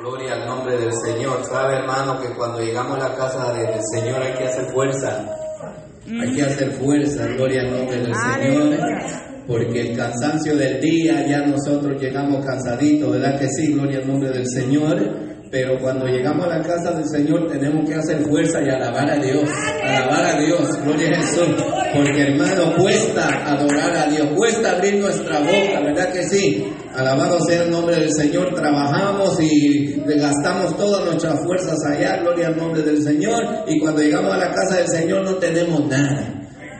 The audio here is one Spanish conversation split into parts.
Gloria al nombre del Señor. Sabe, hermano, que cuando llegamos a la casa del Señor hay que hacer fuerza. Hay que hacer fuerza, gloria al nombre del Señor. Porque el cansancio del día, ya nosotros llegamos cansaditos, ¿verdad que sí? Gloria al nombre del Señor pero cuando llegamos a la casa del Señor tenemos que hacer fuerza y alabar a Dios, alabar a Dios, gloria a Jesús, porque hermano, cuesta adorar a Dios, cuesta abrir nuestra boca, ¿verdad que sí? Alabado sea el nombre del Señor, trabajamos y gastamos todas nuestras fuerzas allá, gloria al nombre del Señor, y cuando llegamos a la casa del Señor no tenemos nada.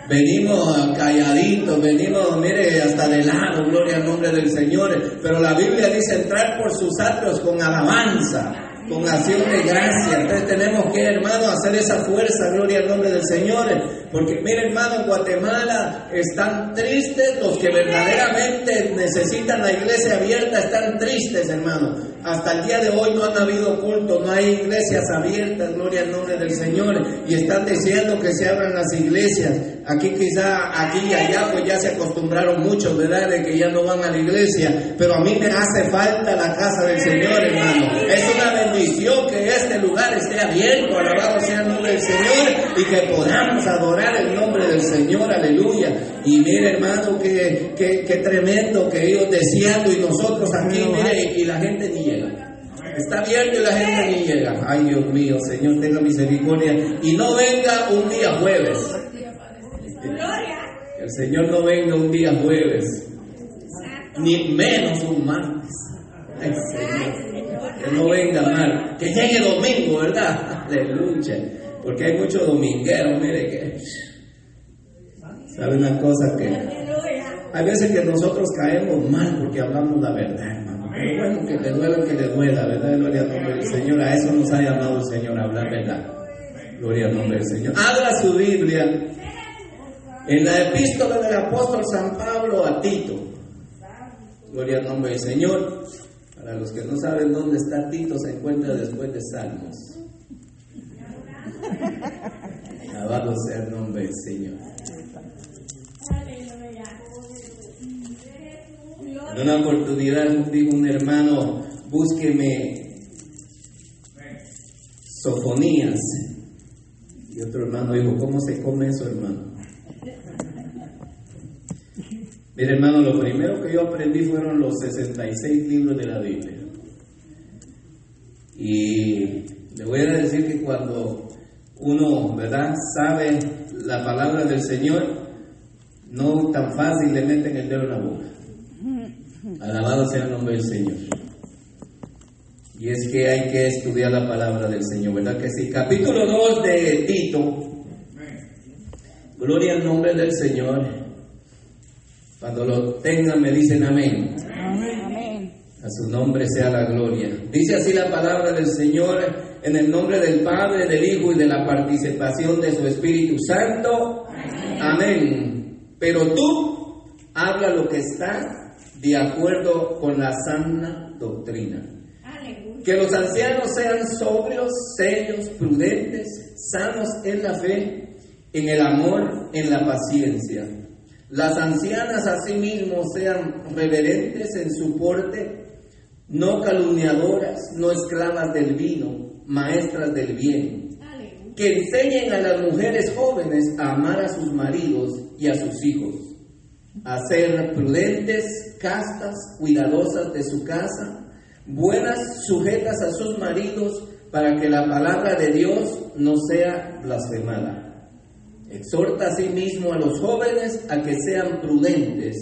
Venimos calladitos, venimos, mire, hasta de lado, gloria al nombre del Señor. Pero la Biblia dice entrar por sus atrios con alabanza con acción de gracia. Entonces tenemos que, hermano, hacer esa fuerza, gloria al nombre del Señor. Porque, mire, hermano, en Guatemala están tristes los que verdaderamente necesitan la iglesia abierta, están tristes, hermano. Hasta el día de hoy no han habido culto, no hay iglesias abiertas, gloria al nombre del Señor. Y están diciendo que se abran las iglesias. Aquí quizá, aquí y allá, pues ya se acostumbraron mucho, ¿verdad? De que ya no van a la iglesia. Pero a mí me hace falta la casa del Señor, hermano. Es una bendición que este lugar esté abierto, alabado sea el nombre del Señor, y que podamos adorar el nombre del Señor, aleluya. Y mire, hermano, que, que, tremendo que ellos deseando y nosotros aquí, mire, y la gente ni llega. Está abierto y la gente ni llega. Ay, Dios mío, Señor, tenga misericordia. Y no venga un día jueves. Que el Señor no venga un día jueves, ni menos un martes. Que no venga mal. Que llegue domingo, ¿verdad? Aleluya. Porque hay muchos domingueros, mire que. ¿Sabe una cosa que.? Hay veces que nosotros caemos mal porque hablamos la verdad, hermano. Pero bueno, que le duela, que le duela, ¿verdad? Gloria al nombre del Señor. A eso nos ha llamado el Señor, a hablar verdad. Gloria al nombre del Señor. Abra su Biblia en la epístola del apóstol San Pablo a Tito. Gloria al nombre del Señor. Para los que no saben dónde está Tito, se encuentra después de Salmos. Alabado sea el nombre del Señor. En una oportunidad dijo un hermano, búsqueme sofonías. Y otro hermano dijo, ¿cómo se come eso, hermano? Mire, hermano, lo primero que yo aprendí fueron los 66 libros de la Biblia. Y le voy a decir que cuando uno, ¿verdad?, sabe la palabra del Señor, no tan fácil le meten el dedo en la boca. Alabado sea el nombre del Señor. Y es que hay que estudiar la palabra del Señor, ¿verdad que sí? Capítulo 2 de Tito. Gloria al nombre del Señor. Cuando lo tengan me dicen amén. Amén. A su nombre sea la gloria. Dice así la palabra del Señor en el nombre del Padre, del Hijo y de la participación de su Espíritu Santo. Amén. Pero tú habla lo que está de acuerdo con la sana doctrina. Que los ancianos sean sobrios, serios, prudentes, sanos en la fe, en el amor, en la paciencia. Las ancianas asimismo sean reverentes en su porte, no calumniadoras, no esclavas del vino, maestras del bien, que enseñen a las mujeres jóvenes a amar a sus maridos y a sus hijos, a ser prudentes, castas, cuidadosas de su casa, buenas, sujetas a sus maridos, para que la palabra de Dios no sea blasfemada. Exhorta asimismo a los jóvenes a que sean prudentes,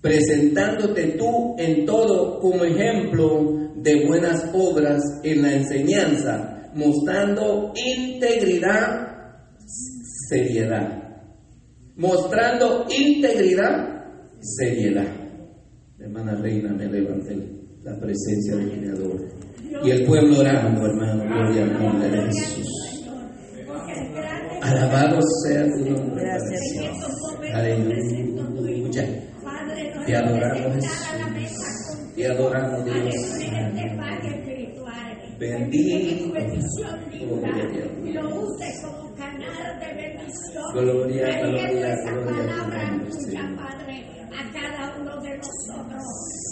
presentándote tú en todo como ejemplo de buenas obras en la enseñanza, mostrando integridad, seriedad. Mostrando integridad, seriedad. Hermana Reina, me levanté la presencia del Creador. Y el pueblo orando, hermano, gloria al nombre de Jesús. Alabado sea tu nombre. Aleluya. Te adoramos Jesús. Te adoramos Dios. Bendito. Gloria a Dios. Gloria, gloria, gloria a tu nombre, Señor. A cada uno de nosotros.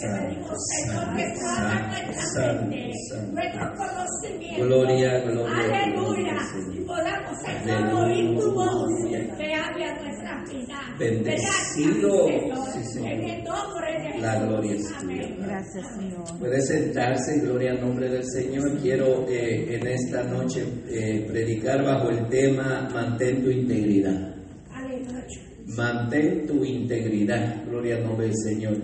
Que pedimos, Señor, que tú abras nuestra mente, nuestro conocimiento. Gloria, gloria. Aleluya. Y podamos, Señor, oír tu voz que hable a nuestra vida. Bendecido. En el nombre de La Jesús. gloria es Amén. tuya. Gracias, Señor. Puede sentarse, gloria al nombre del Señor. Quiero eh, en esta noche eh, predicar bajo el tema Mantén tu integridad. Mantén tu integridad, gloria al nombre del Señor.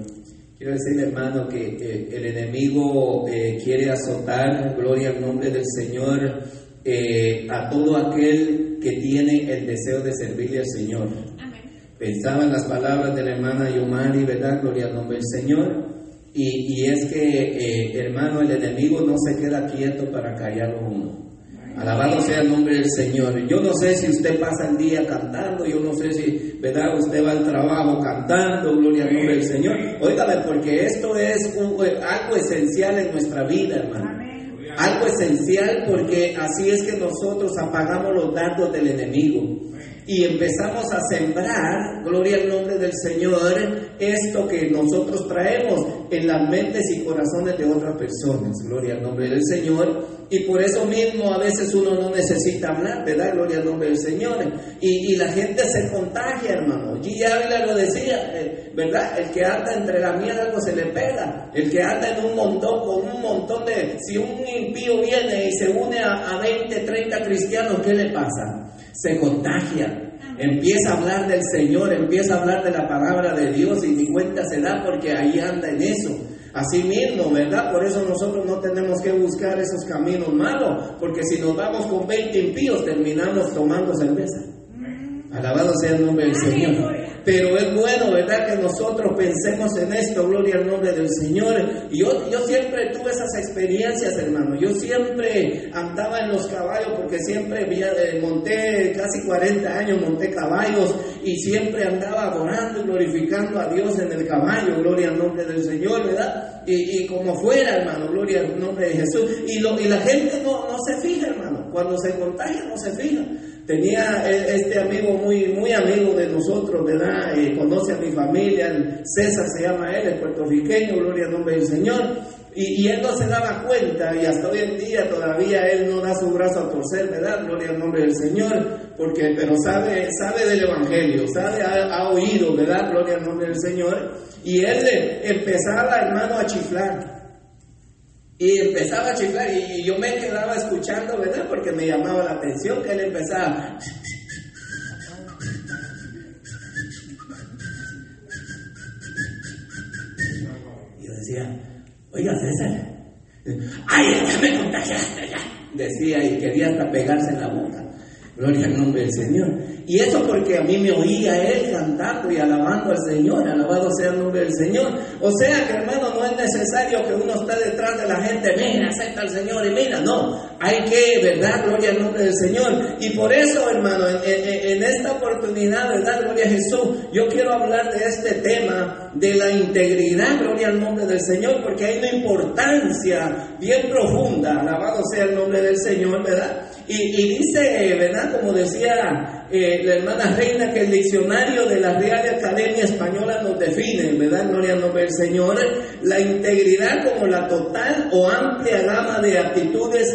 Quiero decirle, hermano, que eh, el enemigo eh, quiere azotar, gloria al nombre del Señor, eh, a todo aquel que tiene el deseo de servirle al Señor. Amén. Pensaba en las palabras de la hermana Yomari, ¿verdad? Gloria al nombre del Señor. Y, y es que, eh, hermano, el enemigo no se queda quieto para callarlo a uno. Alabado sea el nombre del Señor. Yo no sé si usted pasa el día cantando, yo no sé si, ¿verdad? Usted va al trabajo cantando, gloria al nombre del Señor. Óigame, porque esto es un- algo esencial en nuestra vida, hermano. Algo esencial porque así es que nosotros apagamos los dardos del enemigo y empezamos a sembrar, gloria al nombre del Señor, esto que nosotros traemos en las mentes y corazones de otras personas, gloria al nombre del Señor. Y por eso mismo a veces uno no necesita hablar, ¿verdad? Gloria al nombre del Señor. Y, y la gente se contagia, hermano. G. Lo decía, eh, ¿verdad? El que anda entre la miel algo se le pega. El que anda en un montón, con un montón de... Si un impío viene y se une a, a 20, 30 cristianos, ¿qué le pasa? Se contagia. Empieza a hablar del Señor, empieza a hablar de la palabra de Dios y ni cuenta se da porque ahí anda en eso. Así mismo, ¿verdad? Por eso nosotros no tenemos que buscar esos caminos malos, porque si nos vamos con 20 impíos terminamos tomando cerveza. Alabado sea el nombre del Señor. Pero es bueno, ¿verdad? Que nosotros pensemos en esto, gloria al nombre del Señor. Y yo, yo siempre tuve esas experiencias, hermano. Yo siempre andaba en los caballos porque siempre eh, monté casi 40 años, monté caballos y siempre andaba adorando y glorificando a Dios en el caballo, gloria al nombre del Señor, ¿verdad? Y, y como fuera, hermano, gloria al nombre de Jesús. Y, lo, y la gente no, no se fija, hermano. Cuando se contagia no se fija. Tenía e- este amigo muy, muy amigo de nosotros, ¿verdad? Eh, conoce a mi familia, César se llama él, es puertorriqueño, gloria al nombre del Señor. Y, él no se daba cuenta, y hasta hoy en día todavía él no da su brazo a torcer, ¿verdad? Gloria al nombre del Señor, porque, pero sabe, sabe del Evangelio, sabe, ha, ha oído, ¿verdad? Gloria al nombre del Señor. Y él empezaba, hermano, a chiflar. Y empezaba a chiflar y, yo me quedaba escuchando, ¿verdad? Porque me llamaba la atención que él empezaba. Y yo decía, oiga César, ay, ya me contagiaste, ya. Decía y quería hasta pegarse en la boca. Gloria al nombre del Señor. Y eso porque a mí me oía él cantando y alabando al Señor. Alabado sea el nombre del Señor. O sea que hermano, no es necesario que uno esté detrás de la gente. Mira, acepta al Señor y mira. No, hay que, ¿verdad? Gloria al nombre del Señor. Y por eso, hermano, en, esta oportunidad, ¿verdad? Gloria a Jesús. Yo quiero hablar de este tema de la integridad. Gloria al nombre del Señor. Porque hay una importancia bien profunda. Alabado sea el nombre del Señor, ¿verdad? Y, dice, ¿verdad? Como decía eh, la hermana Reina, que el diccionario de la Real Academia Española nos define, ¿verdad? Gloria nombre del Señor. La integridad como la total o amplia gama de actitudes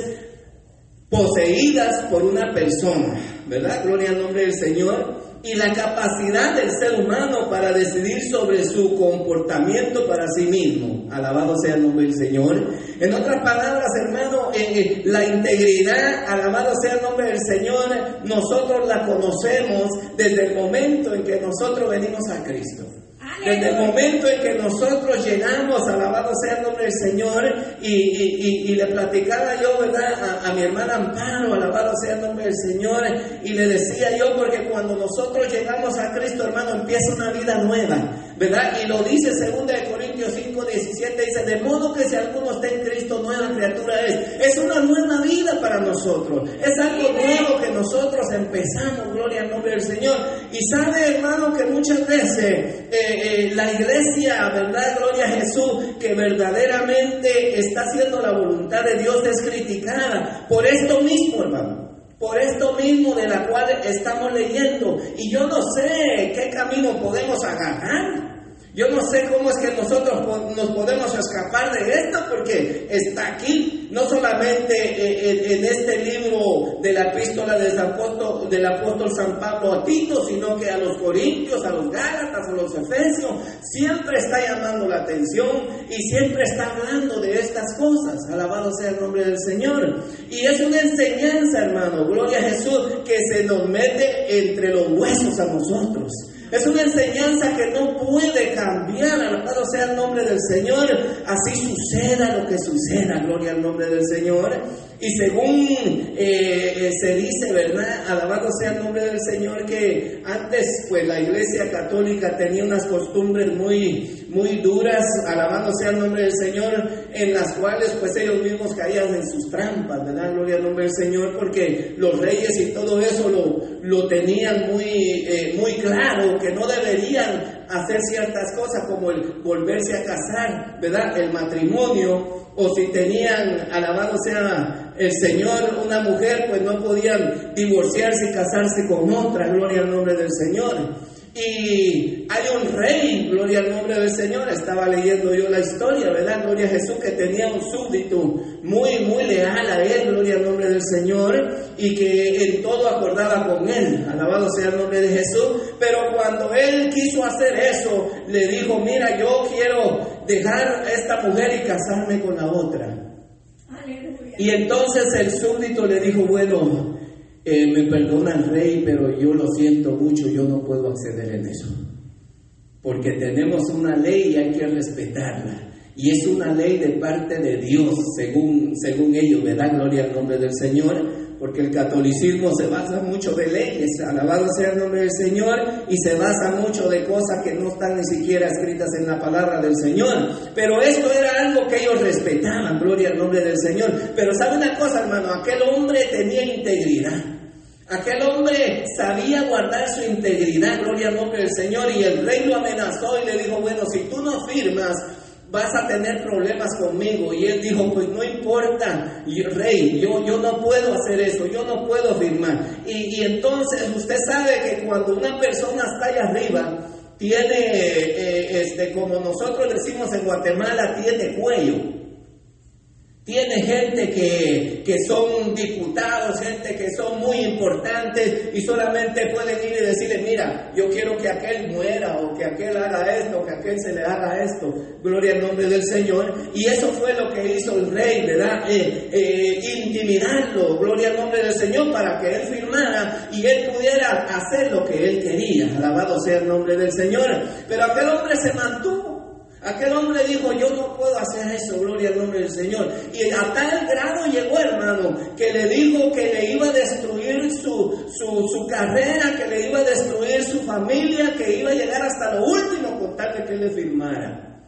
poseídas por una persona, ¿verdad? Gloria al nombre del Señor. Y la capacidad del ser humano para decidir sobre su comportamiento para sí mismo. Alabado sea el nombre del Señor. En otras palabras, hermano, eh, eh, la integridad, alabado sea el nombre del Señor, nosotros la conocemos desde el momento en que nosotros venimos a Cristo. Desde el momento en que nosotros llegamos, alabado sea el nombre del Señor, y, y- y- y le platicaba yo, ¿verdad?, a, a mi hermana Amparo, alabado sea el nombre del Señor, y le decía yo, porque cuando nosotros llegamos a Cristo, hermano, empieza una vida nueva, ¿verdad? Y lo dice 2 de Corintios 5, 17, dice, de modo que si alguno está en Cristo, nueva criatura es. Es una nueva vida para nosotros, es algo nuevo que nosotros empezamos, gloria al nombre del Señor. Y sabe, hermano, que muchas veces eh, eh, la iglesia, ¿verdad? Gloria a Jesús, que verdaderamente está haciendo la voluntad de Dios es criticada por esto mismo, hermano. Por esto mismo de la cual estamos leyendo. Y yo no sé qué camino podemos agarrar. Yo no sé cómo es que nosotros nos podemos escapar de esto porque está aquí, no solamente en, este libro de la epístola del apóstol, del apóstol San Pablo a Tito, sino que a los Corintios, a los Gálatas, a los Efesios, siempre está llamando la atención y siempre está hablando de estas cosas. Alabado sea el nombre del Señor. Y es una enseñanza, hermano, gloria a Jesús, que se nos mete entre los huesos a nosotros. Es una enseñanza que no puede cambiar, alabado sea el nombre del Señor. Así suceda lo que suceda, gloria al nombre del Señor. Y según eh, se dice, ¿verdad? Alabado sea el nombre del Señor, que antes pues la iglesia católica tenía unas costumbres muy, muy duras, alabado sea el nombre del Señor, en las cuales pues ellos mismos caían en sus trampas, ¿verdad? Gloria al nombre del Señor, porque los reyes y todo eso lo, lo tenían muy, eh, muy claro, que no deberían hacer ciertas cosas como el volverse a casar, ¿verdad? El matrimonio o si tenían, alabado sea el Señor, una mujer, pues no podían divorciarse y casarse con otra, gloria al nombre del Señor. Y hay un rey, gloria al nombre del Señor, estaba leyendo yo la historia, ¿verdad? Gloria a Jesús, que tenía un súbdito muy, muy leal a él, gloria al nombre del Señor, y que en todo acordaba con él, alabado sea el nombre de Jesús, pero cuando él quiso hacer eso, le dijo, mira, yo quiero dejar a esta mujer y casarme con la otra. Y entonces el súbdito le dijo, bueno, eh, me perdona el rey, pero yo lo siento mucho, yo no puedo acceder en eso. Porque tenemos una ley y hay que respetarla. Y es una ley de parte de Dios, según, según ellos, ¿verdad? Gloria al nombre del Señor porque el catolicismo se basa mucho de leyes, alabado sea el nombre del Señor, y se basa mucho de cosas que no están ni siquiera escritas en la palabra del Señor. Pero esto era algo que ellos respetaban, gloria al nombre del Señor. Pero sabe una cosa, hermano, aquel hombre tenía integridad. Aquel hombre sabía guardar su integridad, gloria al nombre del Señor, y el rey lo amenazó y le dijo, bueno, si tú no firmas, vas a tener problemas conmigo. Y él dijo, pues no importa, rey, yo, yo no puedo hacer eso, yo no puedo firmar. Y, entonces usted sabe que cuando una persona está allá arriba, tiene, eh, este, como nosotros decimos en Guatemala, tiene cuello. Tiene gente que, que, son diputados, gente que son muy importantes y solamente pueden ir y decirle, mira, yo quiero que aquel muera o que aquel haga esto, que aquel se le haga esto. Gloria al nombre del Señor. Y eso fue lo que hizo el rey, ¿verdad? Eh, eh, intimidarlo, gloria al nombre del Señor, para que él firmara y él pudiera hacer lo que él quería. Alabado sea el nombre del Señor. Pero aquel hombre se mantuvo Aquel hombre dijo, yo no puedo hacer eso, gloria al nombre del Señor. Y a tal grado llegó, hermano, que le dijo que le iba a destruir su, su, carrera, que le iba a destruir su familia, que iba a llegar hasta lo último con tal de que le firmara.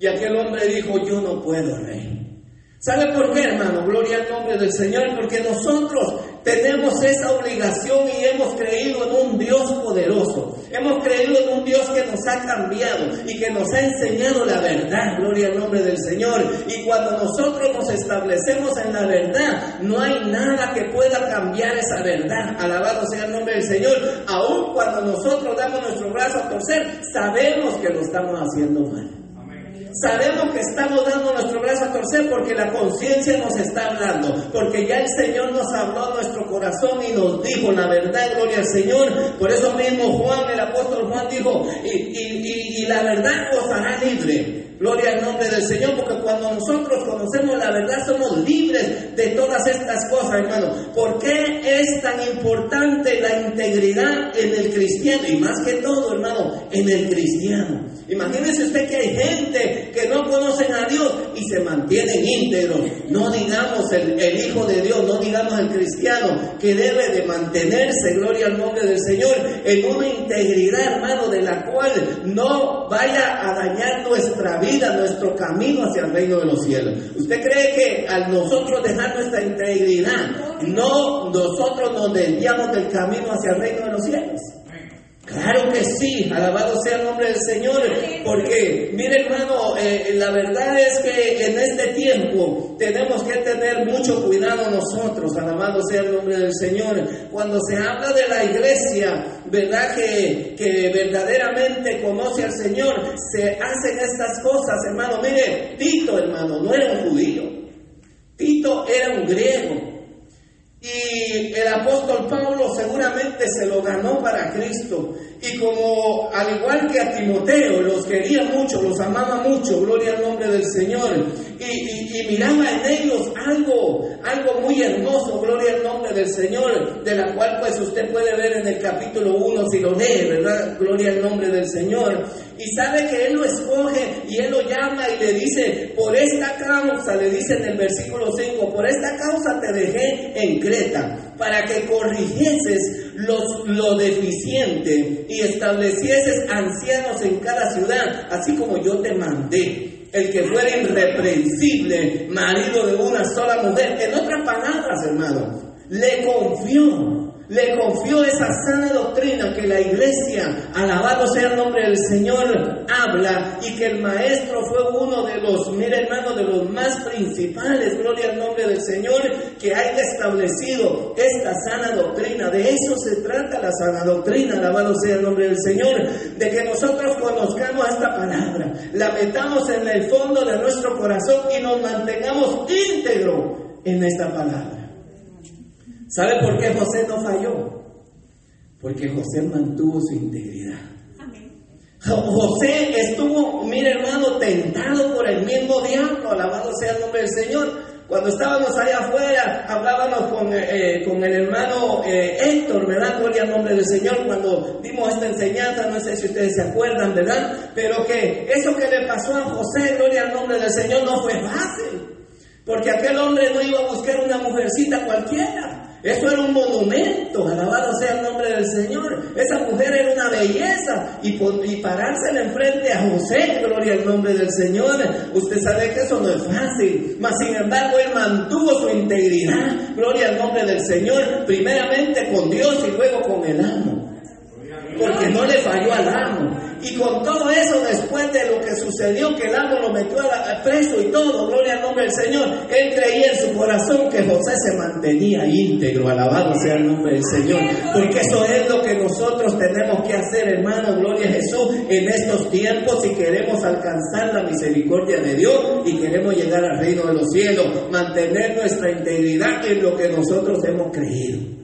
Y aquel hombre dijo, yo no puedo, rey. ¿Sabe por qué, hermano? Gloria al nombre del Señor, porque nosotros tenemos esa obligación y hemos creído en un Dios poderoso. Hemos creído en un Dios que nos ha cambiado y que nos ha enseñado la verdad. Gloria al nombre del Señor. Y cuando nosotros nos establecemos en la verdad, no hay nada que pueda cambiar esa verdad. Alabado sea el nombre del Señor. Aun cuando nosotros damos nuestro brazo a torcer, sabemos que lo estamos haciendo mal. Sabemos que estamos dando nuestro brazo a torcer porque la conciencia nos está hablando, porque ya el Señor nos habló a nuestro corazón y nos dijo la verdad, gloria al Señor. Por eso mismo Juan, el apóstol Juan dijo, y, y la verdad os hará libre. Gloria al nombre del Señor, porque cuando nosotros conocemos la verdad somos libres de todas estas cosas, hermano. ¿Por qué es tan importante la integridad en el cristiano? Y más que todo, hermano, en el cristiano. Imagínese usted que hay gente que no conocen a Dios y se mantienen íntegros. No digamos el, el, Hijo de Dios, no digamos el cristiano que debe de mantenerse, gloria al nombre del Señor, en una integridad, hermano, de la cual no vaya a dañar nuestra vida, nuestro camino hacia el reino de los cielos. ¿Usted cree que al nosotros dejar nuestra integridad, no nosotros nos desviamos del camino hacia el reino de los cielos? Claro que sí, alabado sea el nombre del Señor, porque mire hermano, eh, la verdad es que en este tiempo tenemos que tener mucho cuidado nosotros, alabado sea el nombre del Señor. Cuando se habla de la iglesia, verdad que, que verdaderamente conoce al Señor, se hacen estas cosas, hermano. Mire, Tito, hermano, no era un judío, Tito era un griego. Y el apóstol Pablo seguramente se lo ganó para Cristo. Y como al igual que a Timoteo, los quería mucho, los amaba mucho, gloria al nombre del Señor. Y, miraba en ellos algo, algo muy hermoso, gloria al nombre del Señor, de la cual pues usted puede ver en el capítulo 1 si lo lee, ¿verdad? Gloria al nombre del Señor. Y sabe que Él lo escoge y Él lo llama y le dice, por esta causa, le dice en el versículo 5, por esta causa te dejé en Creta, para que corrigieses los, lo deficiente y establecieses ancianos en cada ciudad, así como yo te mandé. El que fuera irreprensible, marido de una sola mujer. En otras palabras, hermano, le confió le confió esa sana doctrina que la iglesia, alabado sea el nombre del Señor, habla y que el maestro fue uno de los, mire hermano, de los más principales, gloria al nombre del Señor, que haya establecido esta sana doctrina. De eso se trata la sana doctrina, alabado sea el nombre del Señor, de que nosotros conozcamos esta palabra, la metamos en el fondo de nuestro corazón y nos mantengamos íntegro en esta palabra. ¿Sabe por qué José no falló? Porque José mantuvo su integridad. José estuvo, mire hermano, tentado por el mismo diablo, alabado sea el nombre del Señor. Cuando estábamos allá afuera, hablábamos con, eh, eh, con el hermano eh, Héctor, ¿verdad? Gloria al nombre del Señor, cuando dimos esta enseñanza, no sé si ustedes se acuerdan, ¿verdad? Pero que eso que le pasó a José, gloria al nombre del Señor, no fue fácil. Porque aquel hombre no iba a buscar una mujercita cualquiera. Eso era un monumento, alabado sea el nombre del Señor. Esa mujer era una belleza y, y parársela enfrente a José, gloria al nombre del Señor. Usted sabe que eso no es fácil, mas sin embargo él mantuvo su integridad, gloria al nombre del Señor, primeramente con Dios y luego con el amo. Porque no le falló al amo. Y con todo eso, después de lo que sucedió, que el amo lo metió a, preso y todo, gloria al nombre del Señor, él creía en su corazón que José se mantenía íntegro, alabado sea el nombre del Señor. Porque eso es lo que nosotros tenemos que hacer, hermano, gloria a Jesús, en estos tiempos si queremos alcanzar la misericordia de Dios y queremos llegar al reino de los cielos, mantener nuestra integridad en lo que nosotros hemos creído.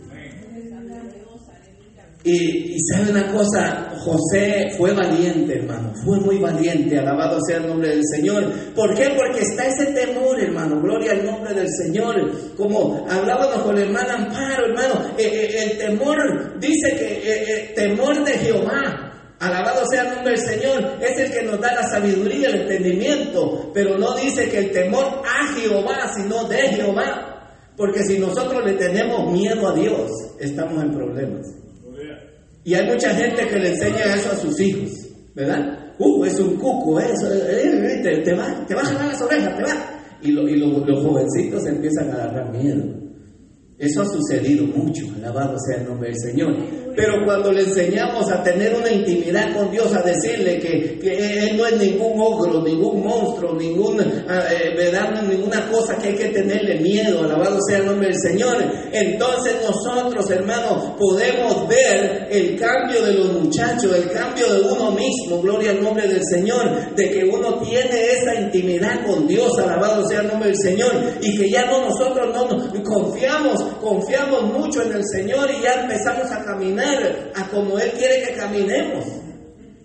Y, sabe una cosa, José fue valiente, hermano, fue muy valiente, alabado sea el nombre del Señor. ¿Por qué? Porque está ese temor, hermano, gloria al nombre del Señor. Como hablábamos con el hermano Amparo, hermano, eh, eh, el temor, dice que eh, temor de Jehová, Alabado sea el nombre del Señor, es el que nos da la sabiduría, el entendimiento, pero no dice que el temor a Jehová, sino de Jehová. Porque si nosotros le tenemos miedo a Dios, estamos en problemas. Y hay mucha gente que le enseña eso a sus hijos, ¿verdad? Uh, es un cuco, eso, eh, eh, te, te, va, te va a jalar las orejas, te va. Y, y los jovencitos empiezan a agarrar miedo. Eso ha sucedido mucho, alabado sea el nombre del Señor. Pero cuando le enseñamos a tener una intimidad con Dios, a decirle que, Él no es ningún ogro, ningún monstruo, ningún, ah, eh, ninguna cosa que hay que tenerle miedo, alabado sea el nombre del Señor, entonces nosotros, hermanos, podemos ver el cambio de los muchachos, el cambio de uno mismo, gloria al nombre del Señor, de que uno tiene esa intimidad con Dios, alabado sea el nombre del Señor, y que ya no nosotros no nos confiamos, confiamos mucho en el Señor y ya empezamos a caminar a como Él quiere que caminemos.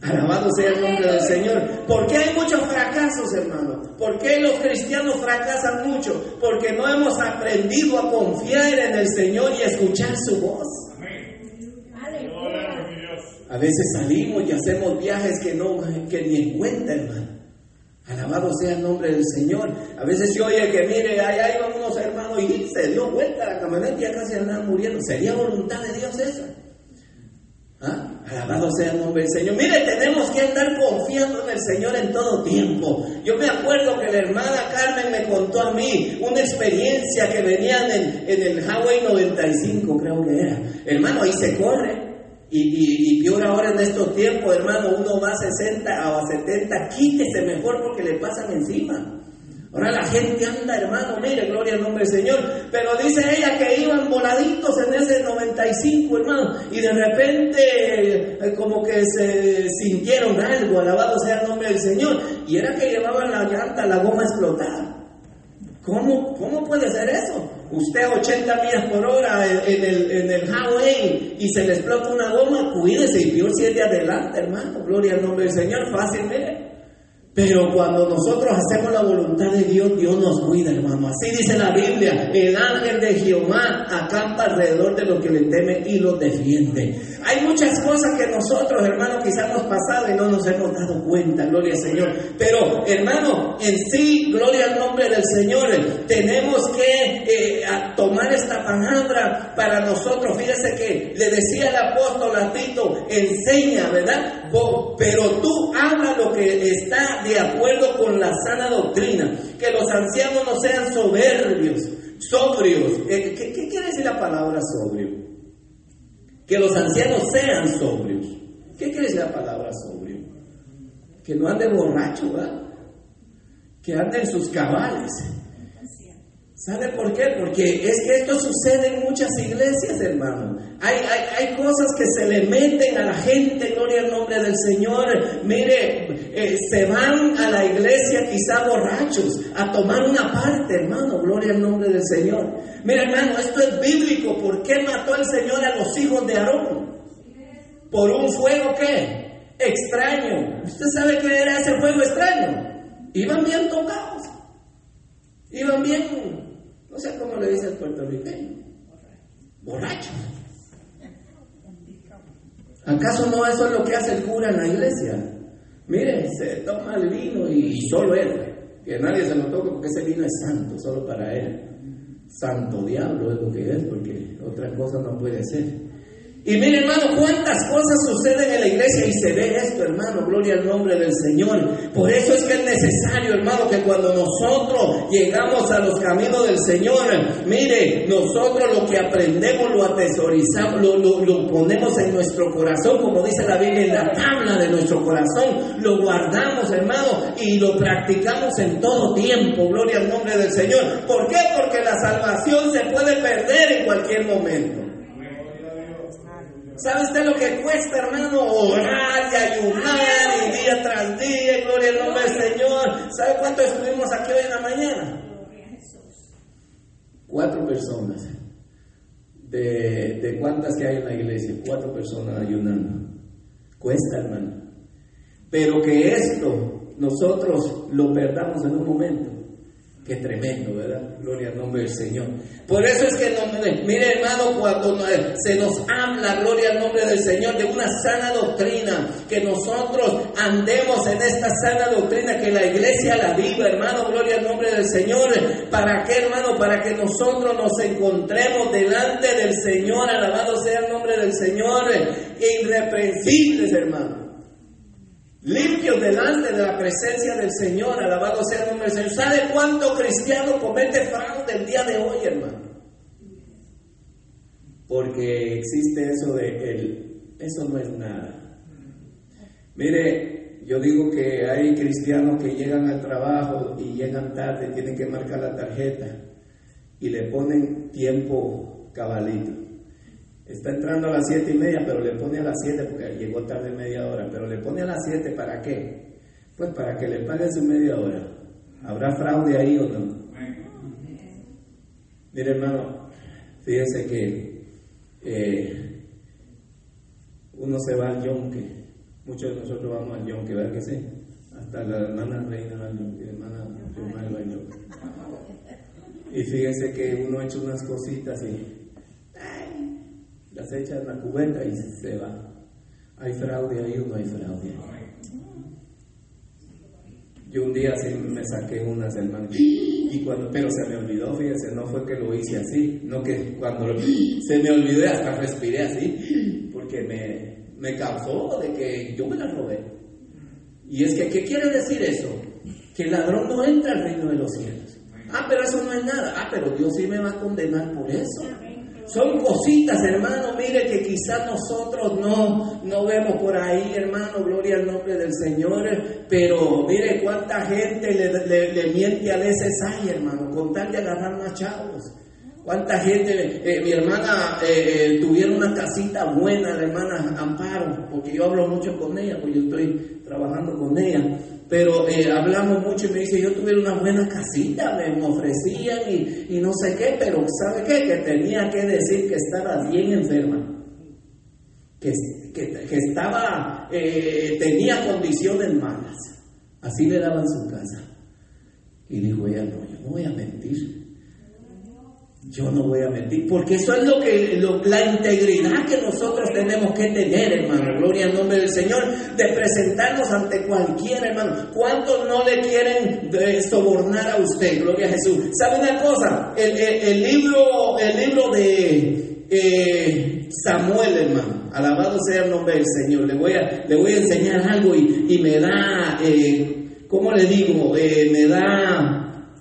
Alabado sea el nombre del Señor. ¿Por qué hay muchos fracasos, hermano? ¿Por qué los cristianos fracasan mucho? Porque no hemos aprendido a confiar en el Señor y escuchar su voz. A veces salimos y hacemos viajes que, no, que ni en cuenta, hermano. Alabado sea el nombre del Señor. A veces se oye que, mire, ahí van unos hermanos y se dio vuelta la camioneta y ya casi andaban muriendo. ¿Sería voluntad de Dios esa? ¿Ah? Alabado sea el nombre del Señor. Mire, tenemos que andar confiando en el Señor en todo tiempo. Yo me acuerdo que la hermana Carmen me contó a mí una experiencia que venían en, el Highway 95, creo que era. Hermano, ahí se corre. Y, y, peor ahora en estos tiempos, hermano, uno va a 60 o a 70, quítese mejor porque le pasan encima. Ahora la gente anda, hermano, mire, gloria al nombre del Señor. Pero dice ella que iban voladitos en ese 95, hermano. Y de repente eh, como que se sintieron algo, alabado sea el nombre del Señor. Y era que llevaban la llanta, la goma explotada. ¿Cómo, ¿Cómo puede ser eso? Usted a 80 millas por hora en, el, en el highway y se le explota una goma, cuídese y peor si es de adelante, hermano. Gloria al nombre del Señor, fácil, mire. Pero cuando nosotros hacemos la voluntad de Dios, Dios nos cuida, hermano. Así dice la Biblia, el ángel de Jehová acampa alrededor de los que le temen y los defiende. Hay muchas cosas que nosotros, hermano, quizás hemos pasado y no nos hemos dado cuenta, gloria al Señor. Pero, hermano, en sí, gloria al nombre del Señor, tenemos que eh, tomar esta palabra para nosotros. Fíjese que le decía el apóstol a Tito, enseña, ¿verdad? Pero tú habla lo que está de acuerdo con la sana doctrina, que los ancianos no sean soberbios, sobrios. Eh, ¿Qué, quiere decir la palabra sobrio? Que los ancianos sean sobrios. ¿Qué quiere decir la palabra sobrio? Que no ande borracho, ¿verdad? Que ande en sus cabales ¿Sabe por qué? Porque es que esto sucede en muchas iglesias, hermano. Hay, hay, cosas que se le meten a la gente, gloria al nombre del Señor. Mire, eh, se van a la iglesia quizá borrachos a tomar una parte, hermano, gloria al nombre del Señor. Mire, hermano, esto es bíblico. ¿Por qué mató el Señor a los hijos de Aarón? ¿Por un fuego qué? Extraño. ¿Usted sabe qué era ese fuego extraño? Iban bien tocados. Iban bien o sea, como le dice el puertorriqueño, borracho. ¿Acaso no eso es lo que hace el cura en la iglesia? Mire, se toma el vino y, solo él, que nadie se lo toque porque ese vino es santo, solo para él. Santo diablo es lo que es, porque otra cosa no puede ser. Y mire, hermano, cuántas cosas suceden en la iglesia y se ve esto, hermano, gloria al nombre del Señor. Por eso es que es necesario, hermano, que cuando nosotros llegamos a los caminos del Señor, mire, nosotros lo que aprendemos lo atesorizamos, lo, lo ponemos en nuestro corazón, como dice la Biblia, en la tabla de nuestro corazón, lo guardamos, hermano, y lo practicamos en todo tiempo, gloria al nombre del Señor. ¿Por qué? Porque la salvación se puede perder en cualquier momento. ¿Sabe usted lo que cuesta, hermano? Orar y ayunar y día tras día, gloria al nombre del Señor. ¿Sabe cuánto estuvimos aquí hoy en la mañana? Cuatro personas. De, cuántas hay en la iglesia, cuatro personas ayunando. Cuesta, hermano. Pero que esto nosotros lo perdamos en un momento. Qué tremendo, ¿verdad? Gloria al nombre del Señor. Por eso es que, mire hermano, cuando se nos habla, gloria al nombre del Señor, de una sana doctrina, que nosotros andemos en esta sana doctrina, que la iglesia la viva, hermano, gloria al nombre del Señor. ¿Para qué, hermano? Para que nosotros nos encontremos delante del Señor, alabado sea el nombre del Señor, irreprensibles, hermano limpios delante de la presencia del Señor, alabado sea el nombre del Señor. ¿Sabe cuánto cristiano comete fraude el día de hoy, hermano? Porque existe eso de el, eso no es nada. Mire, yo digo que hay cristianos que llegan al trabajo y llegan tarde, tienen que marcar la tarjeta y le ponen tiempo cabalito. Está entrando a las siete y media, pero le pone a las siete porque llegó tarde media hora. Pero le pone a las siete para qué? Pues para que le pague su media hora. ¿Habrá fraude ahí o no? Mire hermano, fíjese que eh, uno se va al yonque. Muchos de nosotros vamos al yonque, ¿verdad que sí? Hasta la hermana reina al yonque, hermana va yonque. Y fíjese que uno echa unas cositas y las echa en la cubeta y se va. ¿Hay fraude ahí o no hay fraude? Yo un día sí me saqué unas hermanas y cuando, pero se me olvidó, fíjese, no fue que lo hice así, no que cuando se me olvidó hasta respiré así, porque me, me causó de que yo me la robé. Y es que, ¿qué quiere decir eso? Que el ladrón no entra al reino de los cielos. Ah, pero eso no es nada. Ah, pero Dios sí me va a condenar por eso. Son cositas, hermano, mire que quizás nosotros no, no vemos por ahí, hermano, gloria al nombre del Señor, pero mire cuánta gente le, miente a veces hay, hermano, con tal de agarrar más chavos. ¿Cuánta gente, eh, mi hermana eh, eh, tuvieron una casita buena, la hermana Amparo, porque yo hablo mucho con ella, porque yo estoy trabajando con ella, pero hablamos mucho y me dice, yo tuviera una buena casita, me, ofrecían y, no sé qué, pero ¿sabe qué? Que tenía que decir que estaba bien enferma, que, que estaba, tenía condiciones malas, así le daban su casa. Y dijo ella, no, yo no voy a mentir. Yo no voy a mentir, porque eso es lo que la integridad que nosotros tenemos que tener, hermano. Gloria al nombre del Señor, de presentarnos ante cualquier hermano. ¿Cuántos no le quieren eh, sobornar a usted? Gloria a Jesús. ¿Sabe una cosa? El, libro, el libro de eh, Samuel, hermano. Alabado sea el nombre del Señor. Le voy a, le voy a enseñar algo y, me da, eh, ¿cómo le digo? Me da,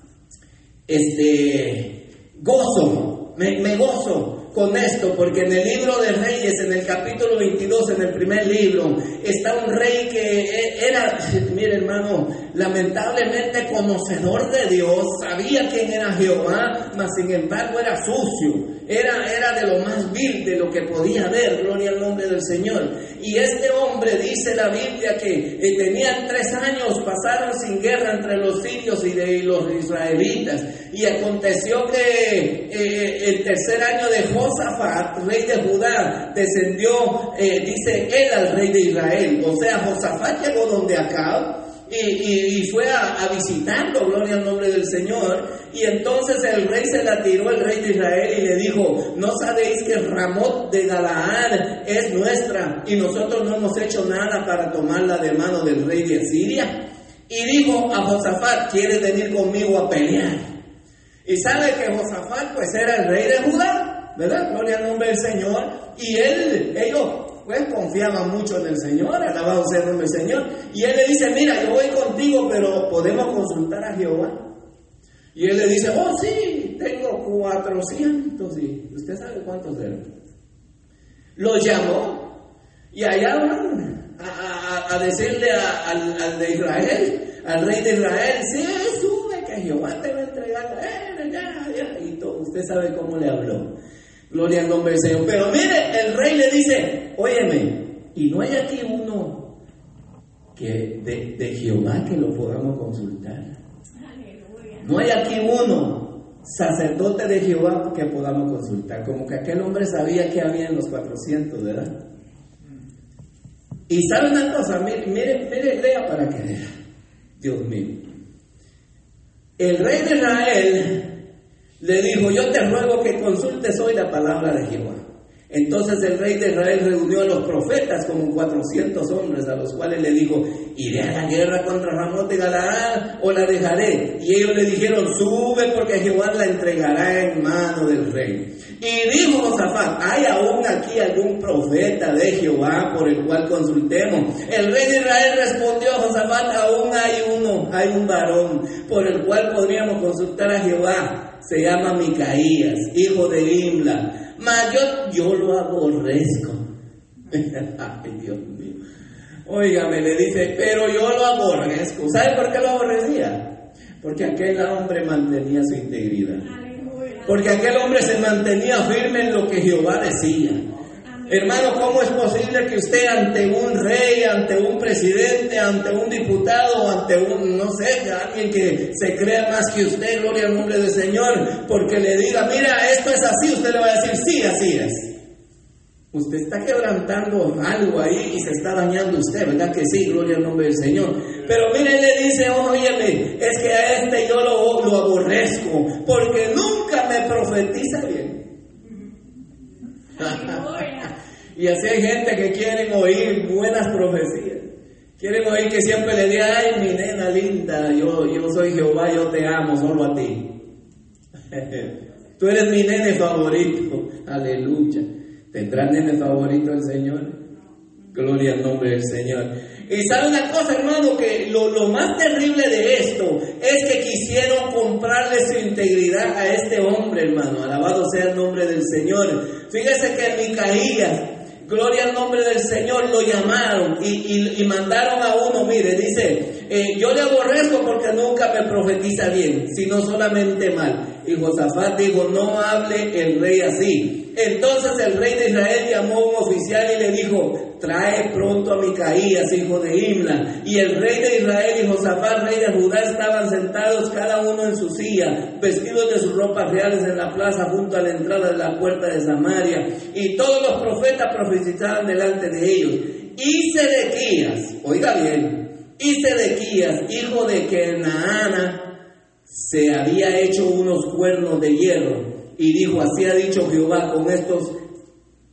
este gozo, me, gozo con esto, porque en el libro de Reyes, en el capítulo 22, en el primer libro, está un rey que e, era, mire hermano, lamentablemente conocedor de Dios, sabía quién era Jehová, mas sin embargo era sucio, era, era de lo más vil de lo que podía ver, gloria al nombre del Señor. Y este hombre, dice la Biblia, que eh, tenían tres años, pasaron sin guerra entre los sirios y, de, los israelitas. Y aconteció que eh, el tercer año de Josafat, rey de Judá, descendió, eh, dice él al rey de Israel. O sea, Josafat llegó donde acá y, fue a, visitarlo, gloria al nombre del Señor. Y entonces el rey se la tiró, el rey de Israel, y le dijo, ¿no sabéis que Ramot de Galaad es nuestra y nosotros no hemos hecho nada para tomarla de mano del rey de Asiria? Y dijo a Josafat, ¿quieres venir conmigo a pelear? Y sabe que Josafat pues era el rey de Judá, ¿verdad? Gloria al nombre del Señor. Y él, ellos pues confiaba mucho en el Señor, alabado sea el nombre del Señor. Y él le dice, mira, yo voy contigo, pero podemos consultar a Jehová. Y él le dice, oh sí, tengo 400. Y usted sabe cuántos eran. Lo llamó y allá van a, decirle al, de Israel, al rey de Israel, sí, sube, que Jehová te va a entregar. Y todo, usted sabe cómo le habló. Gloria al nombre del Señor. Pero mire, el rey le dice, óyeme, y no hay aquí uno que de, Jehová que lo podamos consultar. No hay aquí uno, sacerdote de Jehová, que podamos consultar. Como que aquel hombre sabía que había en los 400, ¿verdad? Y sabe una cosa, mire, mire, mire, lea para que vea. Dios mío. El rey de Israel le dijo, yo te ruego que consultes hoy la palabra de Jehová. Entonces el rey de Israel reunió a los profetas como 400 hombres, a los cuales le dijo, iré a la guerra contra Ramón de Galaad o la dejaré. Y ellos le dijeron, sube porque Jehová la entregará en mano del rey. Y dijo Josafat, ¿hay aún aquí algún profeta de Jehová por el cual consultemos? El rey de Israel respondió a Josafat, aún hay uno, hay un varón por el cual podríamos consultar a Jehová. Se llama Micaías, hijo de Imla. Mas yo, lo aborrezco. Ay, Dios mío. Óigame, le dice, pero yo lo aborrezco. ¿Sabe por qué lo aborrecía? Porque aquel hombre mantenía su integridad. Porque aquel hombre se mantenía firme en lo que Jehová decía. Hermano, ¿cómo es posible que usted ante un rey, ante un presidente, ante un diputado, ante un, no sé, alguien que se crea más que usted, gloria al nombre del Señor, porque le diga, mira, esto es así, usted le va a decir, sí, así es. Usted está quebrantando algo ahí y se está dañando usted, ¿verdad que sí? Gloria al nombre del Señor. Pero mire, le dice, óyeme, es que a este yo lo, lo aborrezco, porque nunca me profetiza bien. Y así hay gente que quieren oír buenas profecías. Quieren oír que siempre le diga, ay, mi nena linda, yo, yo soy Jehová, yo te amo solo a ti. Tú eres mi nene favorito. Aleluya. ¿Tendrá nene favorito el Señor? Gloria al nombre del Señor. Y sabe una cosa, hermano, que lo, lo, más terrible de esto es que quisieron comprarle su integridad a este hombre, hermano. Alabado sea el nombre del Señor. Fíjese que Micaías, gloria al nombre del Señor, lo llamaron y, y, mandaron a uno, mire, dice, eh, yo le aborrezco porque nunca me profetiza bien, sino solamente mal. Y Josafat dijo, no hable el rey así. Entonces el rey de Israel llamó a un oficial y le dijo, trae pronto a Micaías, hijo de Imla. Y el rey de Israel y Josafat, rey de Judá, estaban sentados cada uno en su silla, vestidos de sus ropas reales en la plaza junto a la entrada de la puerta de Samaria. Y todos los profetas profetizaban delante de ellos. Y Sedequías, oiga bien, y Sedequías, hijo de Kenaana, se había hecho unos cuernos de hierro y dijo, así ha dicho Jehová, con estos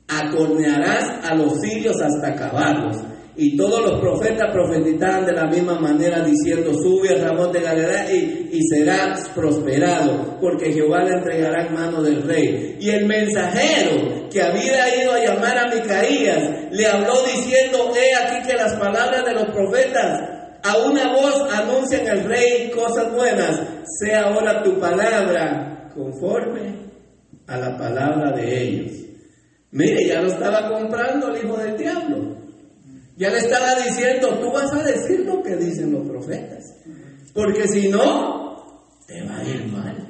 acornearás a los sirios hasta acabarlos. Y todos los profetas profetizaban de la misma manera, diciendo, sube al Ramón de Galilea y, y, serás prosperado, porque Jehová le entregará en mano del rey. Y el mensajero que había ido a llamar a Micaías, le habló diciendo, he aquí que las palabras de los profetas a una voz anuncian al rey cosas buenas, sea ahora tu palabra conforme a la palabra de ellos. Mire, ya lo estaba comprando el hijo del diablo. Ya le estaba diciendo, tú vas a decir lo que dicen los profetas. Porque si no, te va a ir mal.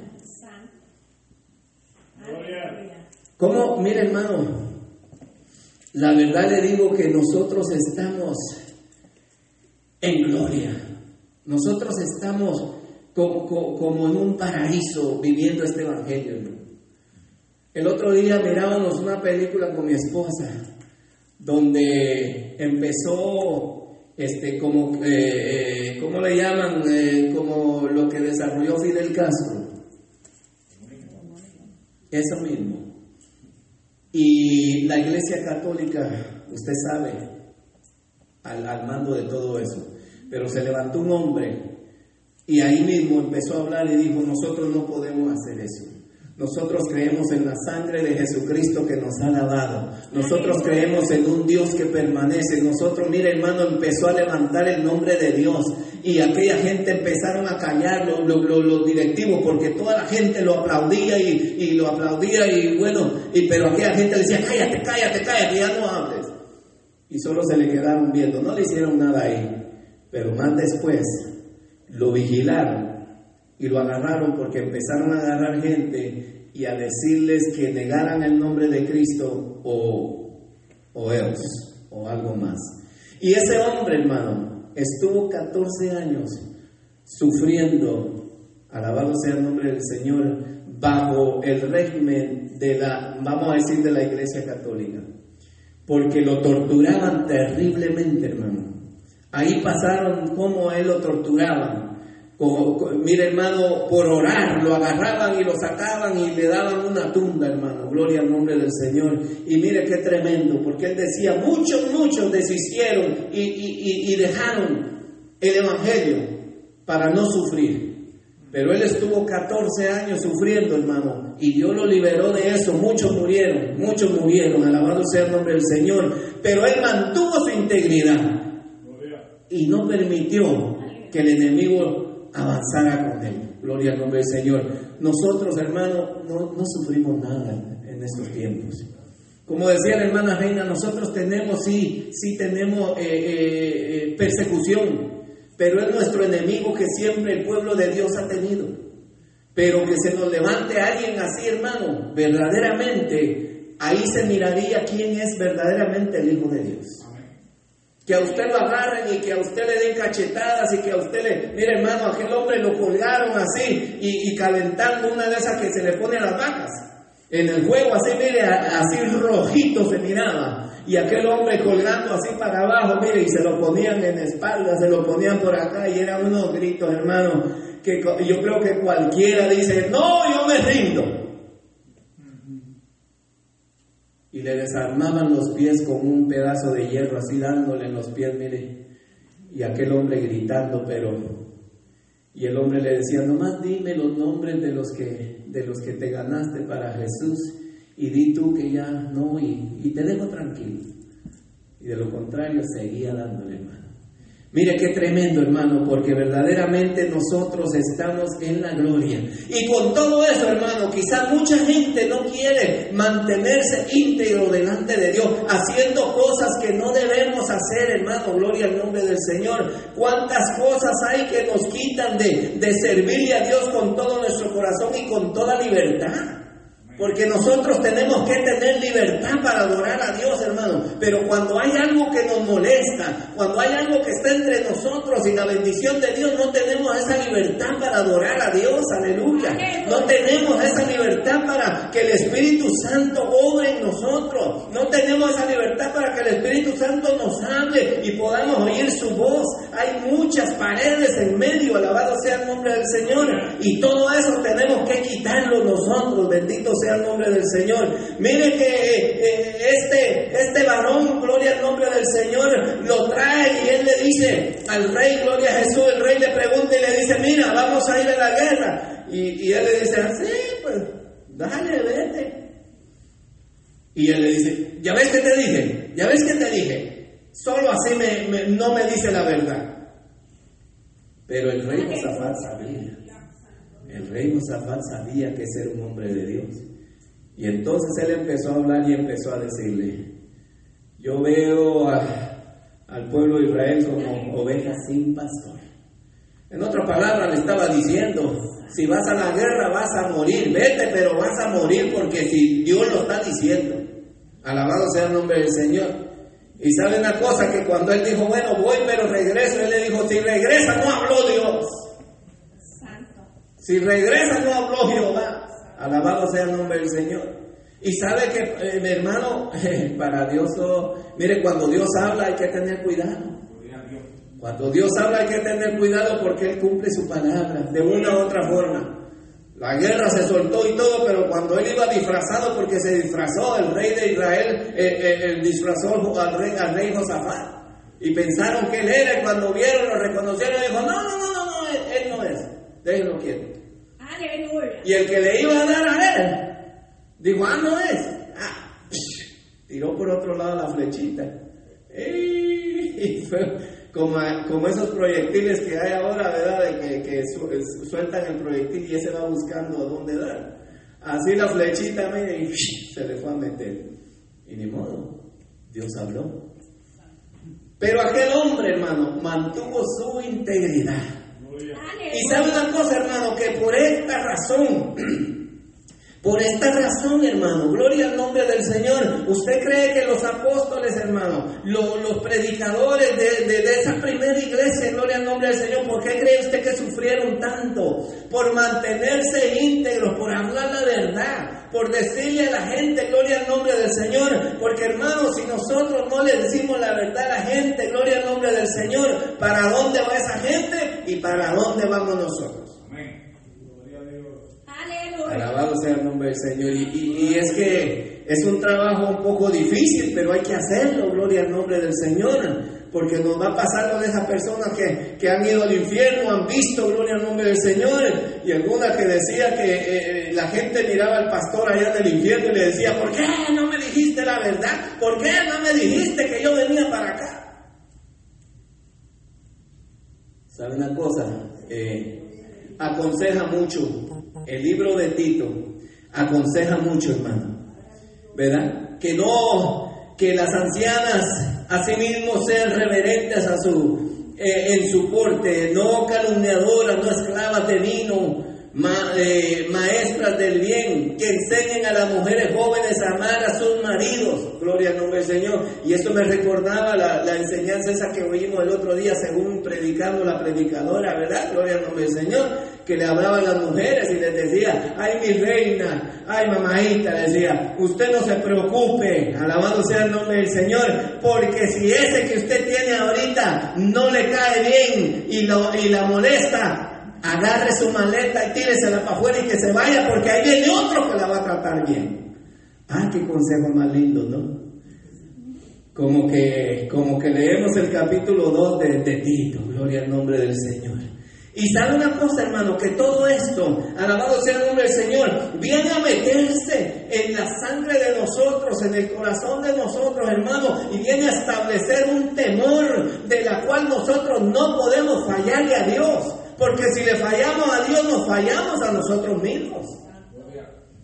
¿Cómo? Mire hermano, la verdad le digo que nosotros estamos en gloria. Nosotros estamos como, en un paraíso viviendo este evangelio. El otro día mirábamos una película con mi esposa donde empezó este como eh, eh ¿cómo le llaman? Eh, como lo que desarrolló Fidel Castro. Eso mismo. Y la Iglesia Católica, usted sabe, al, al mando de todo eso. Pero se levantó un hombre y ahí mismo empezó a hablar y dijo, nosotros no podemos hacer eso. Nosotros creemos en la sangre de Jesucristo que nos ha lavado. Nosotros creemos en un Dios que permanece. Nosotros, mire hermano, empezó a levantar el nombre de Dios. Y aquella gente empezaron a callar los, directivos porque toda la gente lo aplaudía y, lo aplaudía y bueno, y, pero aquella gente decía, cállate, cállate, cállate, ya no hables. Y solo se le quedaron viendo, no le hicieron nada ahí. Pero más después lo vigilaron y lo agarraron porque empezaron a agarrar gente y a decirles que negaran el nombre de Cristo o, o o algo más. Y ese hombre, hermano, estuvo 14 años sufriendo, alabado sea el nombre del Señor, bajo el régimen de la, vamos a decir, de la Iglesia Católica, porque lo torturaban terriblemente, hermano. Ahí pasaron cómo él lo torturaban mire hermano, por orar, lo agarraban y lo sacaban y le daban una tumba, hermano. Gloria al nombre del Señor. Y mire qué tremendo, porque él decía, muchos, muchos desistieron y, y dejaron el Evangelio para no sufrir. Pero él estuvo 14 años sufriendo, hermano, y Dios lo liberó de eso. Muchos murieron, muchos murieron, alabado sea el nombre del Señor. Pero él mantuvo su integridad y no permitió que el enemigo avanzara con Él. Gloria al nombre del Señor. Nosotros, hermano, no, sufrimos nada en estos tiempos. Como decía la hermana Reina, nosotros tenemos, sí, sí tenemos eh, eh, eh, persecución, pero es nuestro enemigo que siempre el pueblo de Dios ha tenido. Pero que se nos levante alguien así, hermano, verdaderamente, ahí se miraría quién es verdaderamente el Hijo de Dios. Que a usted lo agarren y que a usted le den cachetadas y que a usted le... Mire hermano, aquel hombre lo colgaron así y, calentando una de esas que se le pone a las vacas. En el juego así, mire, así rojito se miraba. Y aquel hombre colgando así para abajo, mire, y se lo ponían en espalda, se lo ponían por acá y eran unos gritos, hermano, que yo creo que cualquiera dice, no, yo me rindo. Y le desarmaban los pies con un pedazo de hierro, así dándole en los pies, mire, y aquel hombre gritando, pero, y el hombre le decía, nomás dime los nombres de los que, de los que te ganaste para Jesús, y di tú que ya no, y, te dejo tranquilo. Y de lo contrario seguía dándole mano. Mire qué tremendo, hermano, porque verdaderamente nosotros estamos en la gloria. Y con todo eso, hermano, quizá mucha gente no quiere mantenerse íntegro delante de Dios, haciendo cosas que no debemos hacer, hermano. Gloria al nombre del Señor. ¿Cuántas cosas hay que nos quitan de, de servirle a Dios con todo nuestro corazón y con toda libertad? Porque nosotros tenemos que tener libertad para adorar a Dios, hermano. Pero cuando hay algo que nos molesta, cuando hay algo que está entre nosotros y la bendición de Dios, no tenemos esa libertad para adorar a Dios, aleluya. No tenemos esa libertad para que el Espíritu Santo obre en nosotros. No tenemos esa libertad para que el Espíritu Santo nos hable y podamos oír su voz. Hay muchas paredes en medio, alabado sea el nombre del Señor. Y todo eso tenemos que quitarlo nosotros, benditos sea el nombre del Señor. Mire que eh, este, este varón, gloria al nombre del Señor, lo trae y él le dice al rey, gloria a Jesús, el rey le pregunta y le dice, mira, vamos a ir a la guerra. Y, él le dice, así, pues, dale, vete. Y él le dice, ya ves que te dije, ya ves que te dije, solo así me, no me dice la verdad. Pero el rey Josafat sabía, el rey Josafat sabía que ser un hombre de Dios. Y entonces él empezó a hablar y empezó a decirle, yo veo al pueblo de Israel como ovejas sin pastor. En otra palabra le estaba diciendo, si vas a la guerra vas a morir, vete, pero vas a morir porque si Dios lo está diciendo, alabado sea el nombre del Señor. Y sabe una cosa, que cuando él dijo, bueno, voy, pero regreso, él le dijo, si regresa no habló Dios. Si regresa no habló Jehová. Alabado sea el nombre del Señor. Y sabe que, eh, mi hermano, para Dios, oh, mire, cuando Dios habla hay que tener cuidado. Cuando Dios habla hay que tener cuidado porque Él cumple su palabra de una u otra forma. La guerra se soltó y todo, pero cuando él iba disfrazado, porque se disfrazó el rey de Israel, eh, eh, disfrazó al rey, al rey Josafat. Y pensaron que él era, y cuando vieron, lo reconocieron, y dijo, no, no, no, no, no, él, no es, déjenlo quieto. Y el que le iba a dar a él, dijo, ah, no es. Ah, tiró por otro lado la flechita. Y fue como, esos proyectiles que hay ahora, ¿verdad? De que, sueltan el proyectil y ese va buscando a dónde dar. Así la flechita, mire, y se le fue a meter. Y ni modo, Dios habló. Pero aquel hombre, hermano, mantuvo su integridad. Y sabe una cosa, hermano, que por esta razón, por esta razón, hermano, gloria al nombre del Señor. ¿Usted cree que los apóstoles, hermano, los predicadores de, de, esa primera iglesia, gloria al nombre del Señor, ¿por qué cree usted que sufrieron tanto? Por mantenerse íntegros, por hablar la verdad, por decirle a la gente, gloria al nombre del Señor. Porque hermanos, si nosotros no le decimos la verdad a la gente, gloria al nombre del Señor, ¿para dónde va esa gente y para dónde vamos nosotros? Amén. Alabado sea el nombre del Señor. Y, es que es un trabajo un poco difícil, pero hay que hacerlo, gloria al nombre del Señor porque nos va pasando de esas personas que, que, han ido al infierno, han visto, gloria al nombre del Señor, y alguna que decía que eh, eh, la gente miraba al pastor allá en el infierno y le decía, ¿por qué no me dijiste la verdad? ¿Por qué no me dijiste que yo venía para acá? ¿Sabe una cosa? Eh, aconseja mucho, el libro de Tito aconseja mucho, hermano, ¿verdad? Que no que las ancianas asimismo sean reverentes a su, eh, en su porte, no calumniadoras, no esclavas de vino, eh, maestras del bien, que enseñen a las mujeres jóvenes a amar a sus maridos. Gloria al nombre del Señor. Y esto me recordaba la, la, enseñanza esa que oímos el otro día, según predicando la predicadora, ¿verdad? Gloria al nombre del Señor. Que le hablaba a las mujeres y les decía, ay mi reina, ay mamadita, decía, usted no se preocupe, alabado sea el nombre del Señor, porque si ese que usted tiene ahorita no le cae bien y, lo, y la molesta, agarre su maleta y tíresela para afuera y que se vaya porque ahí viene otro que la va a tratar bien. Ah, qué consejo más lindo, ¿no? Como que, como que leemos el capítulo 2 de, de Tito, gloria al nombre del Señor. Y sabe una cosa, hermano, que todo esto, alabado sea el nombre del Señor, viene a meterse en la sangre de nosotros, en el corazón de nosotros, hermano, y viene a establecer un temor de la cual nosotros no podemos fallarle a Dios. Porque si le fallamos a Dios, nos fallamos a nosotros mismos.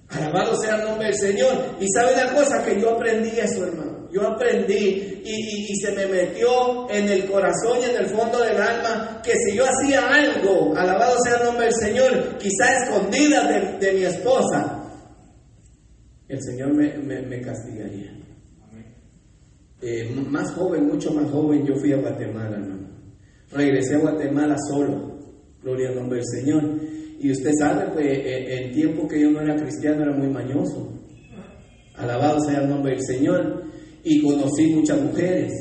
Alabado sea el nombre del Señor. Y sabe una cosa que yo aprendí eso, hermano. Yo aprendí y, se me metió en el corazón y en el fondo del alma que si yo hacía algo, alabado sea el nombre del Señor, quizá escondida de, mi esposa, el Señor me, castigaría. Eh, más joven, mucho más joven, yo fui a Guatemala, hermano. Regresé a Guatemala solo. Gloria al nombre del Señor. Y usted sabe, pues eh, el tiempo que yo no era cristiano era muy mañoso. Alabado sea el nombre del Señor. Y conocí muchas mujeres.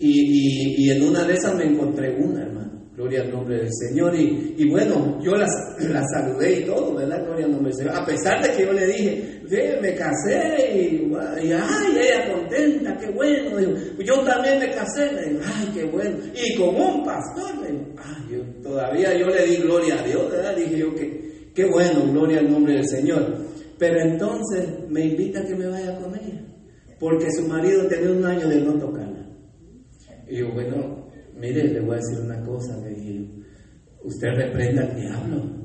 Y, en una de esas me encontré una, hermano. Gloria al nombre del Señor. Y, bueno, yo las, las, saludé y todo, ¿verdad? Gloria al nombre del Señor. A pesar de que yo le dije, me casé y, ay, ella contenta, qué bueno. yo también me casé, ay, qué bueno. Y con un pastor, ay, yo, todavía yo le di gloria a Dios, ¿verdad? Dije yo que, qué bueno, gloria al nombre del Señor. Pero entonces me invita a que me vaya con ella, porque su marido tenía un año de no tocarla. Y yo, bueno, mire, le voy a decir una cosa, le dije, usted reprenda al diablo.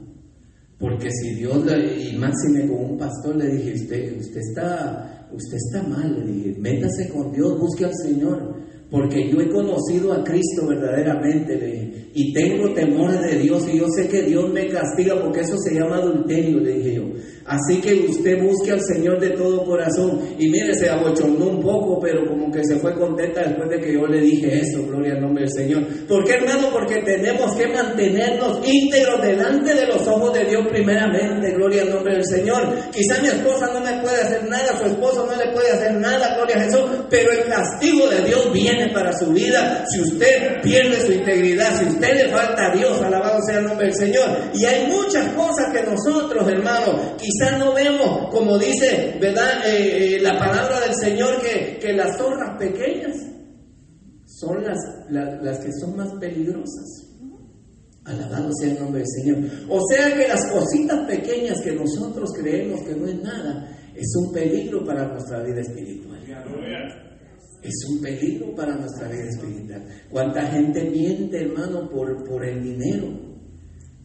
Porque si Dios, y máxime con un pastor, le dije, usted, usted, está, usted está mal, le dije, métase con Dios, busque al Señor. Porque yo he conocido a Cristo verdaderamente, le dije, y tengo temor de Dios, y yo sé que Dios me castiga, porque eso se llama adulterio, le dije yo. Así que usted busque al Señor de todo corazón. Y mire, se abochornó un poco, pero como que se fue contenta después de que yo le dije eso, gloria al nombre del Señor. ¿Por qué, hermano? Porque tenemos que mantenernos íntegros delante de los ojos de Dios primeramente, gloria al nombre del Señor. Quizá mi esposa no me puede hacer nada, su esposo no le puede hacer nada, gloria a Jesús, pero el castigo de Dios viene para su vida si usted pierde su integridad, si usted le falta a Dios, alabado sea el nombre del Señor. Y hay muchas cosas que nosotros, hermano, quizás no vemos, como dice, ¿verdad? Eh, eh, la palabra del Señor, que, que las zorras pequeñas son las, las, que son más peligrosas. Alabado sea el nombre del Señor. O sea que las cositas pequeñas que nosotros creemos que no es nada, es un peligro para nuestra vida espiritual. Es un peligro para nuestra vida espiritual. ¿Cuánta gente miente, hermano, por, por el dinero?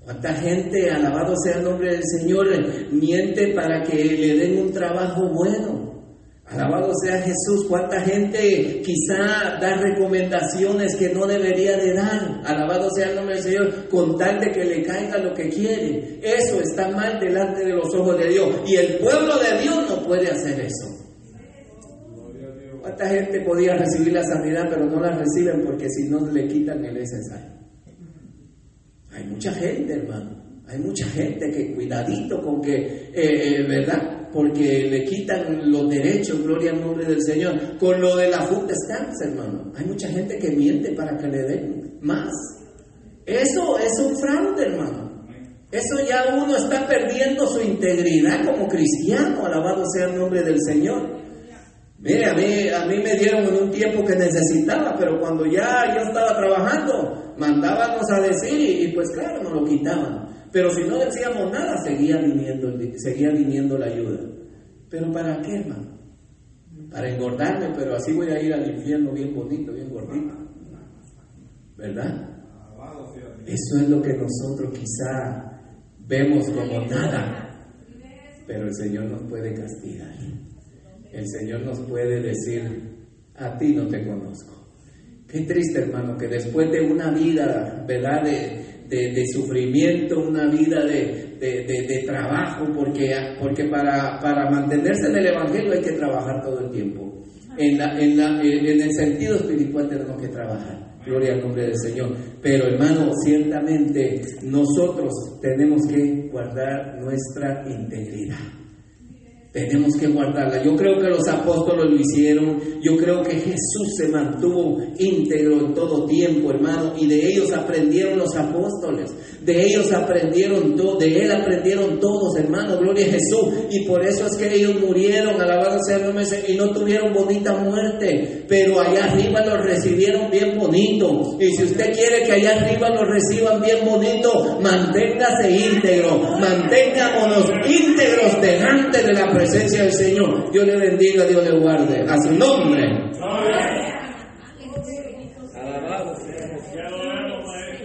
¿Cuánta gente, alabado sea el nombre del Señor, miente para que le den un trabajo bueno? Alabado sea Jesús, cuánta gente quizá da recomendaciones que no debería de dar. Alabado sea el nombre del Señor, con tal de que le caiga lo que quiere. Eso está mal delante de los ojos de Dios. Y el pueblo de Dios no puede hacer eso. ¿Cuánta gente podía recibir la sanidad, pero no la reciben porque si no le quitan el necesario? Hay mucha gente, hermano. Hay mucha gente que cuidadito con que, eh, eh, ¿verdad? Porque le quitan los derechos, gloria al nombre del Señor. Con lo de la food stamps, hermano. Hay mucha gente que miente para que le den más. Eso es un fraude, hermano. Eso ya uno está perdiendo su integridad como cristiano, alabado sea el nombre del Señor. Mire, a mí, a mí me dieron en un tiempo que necesitaba, pero cuando ya yo estaba trabajando, mandábamos a decir y, pues claro, nos lo quitaban. Pero si no decíamos nada, seguía viniendo, seguía viniendo la ayuda. ¿Pero para qué, hermano? Para engordarme, pero así voy a ir al infierno bien bonito, bien gordito. ¿Verdad? Eso es lo que nosotros quizá vemos como nada, pero el Señor nos puede castigar el Señor nos puede decir, a ti no te conozco. Qué triste, hermano, que después de una vida, ¿verdad?, de, sufrimiento, una vida de, trabajo, porque, porque para, para mantenerse en el Evangelio hay que trabajar todo el tiempo. En, en, en el sentido espiritual tenemos que trabajar. Gloria al nombre del Señor. Pero hermano, ciertamente nosotros tenemos que guardar nuestra integridad. Tenemos que guardarla. Yo creo que los apóstoles lo hicieron. Yo creo que Jesús se mantuvo íntegro en todo tiempo, hermano. Y de ellos aprendieron los apóstoles. De ellos aprendieron todo. De él aprendieron todos, hermano. Gloria a Jesús. Y por eso es que ellos murieron, alabado sea el nombre y no tuvieron bonita muerte. Pero allá arriba los recibieron bien bonito. Y si usted quiere que allá arriba los reciban bien bonito, manténgase íntegro. Mantengámonos íntegros delante de la presencia del Señor. Dios le bendiga, Dios le guarde. A su nombre.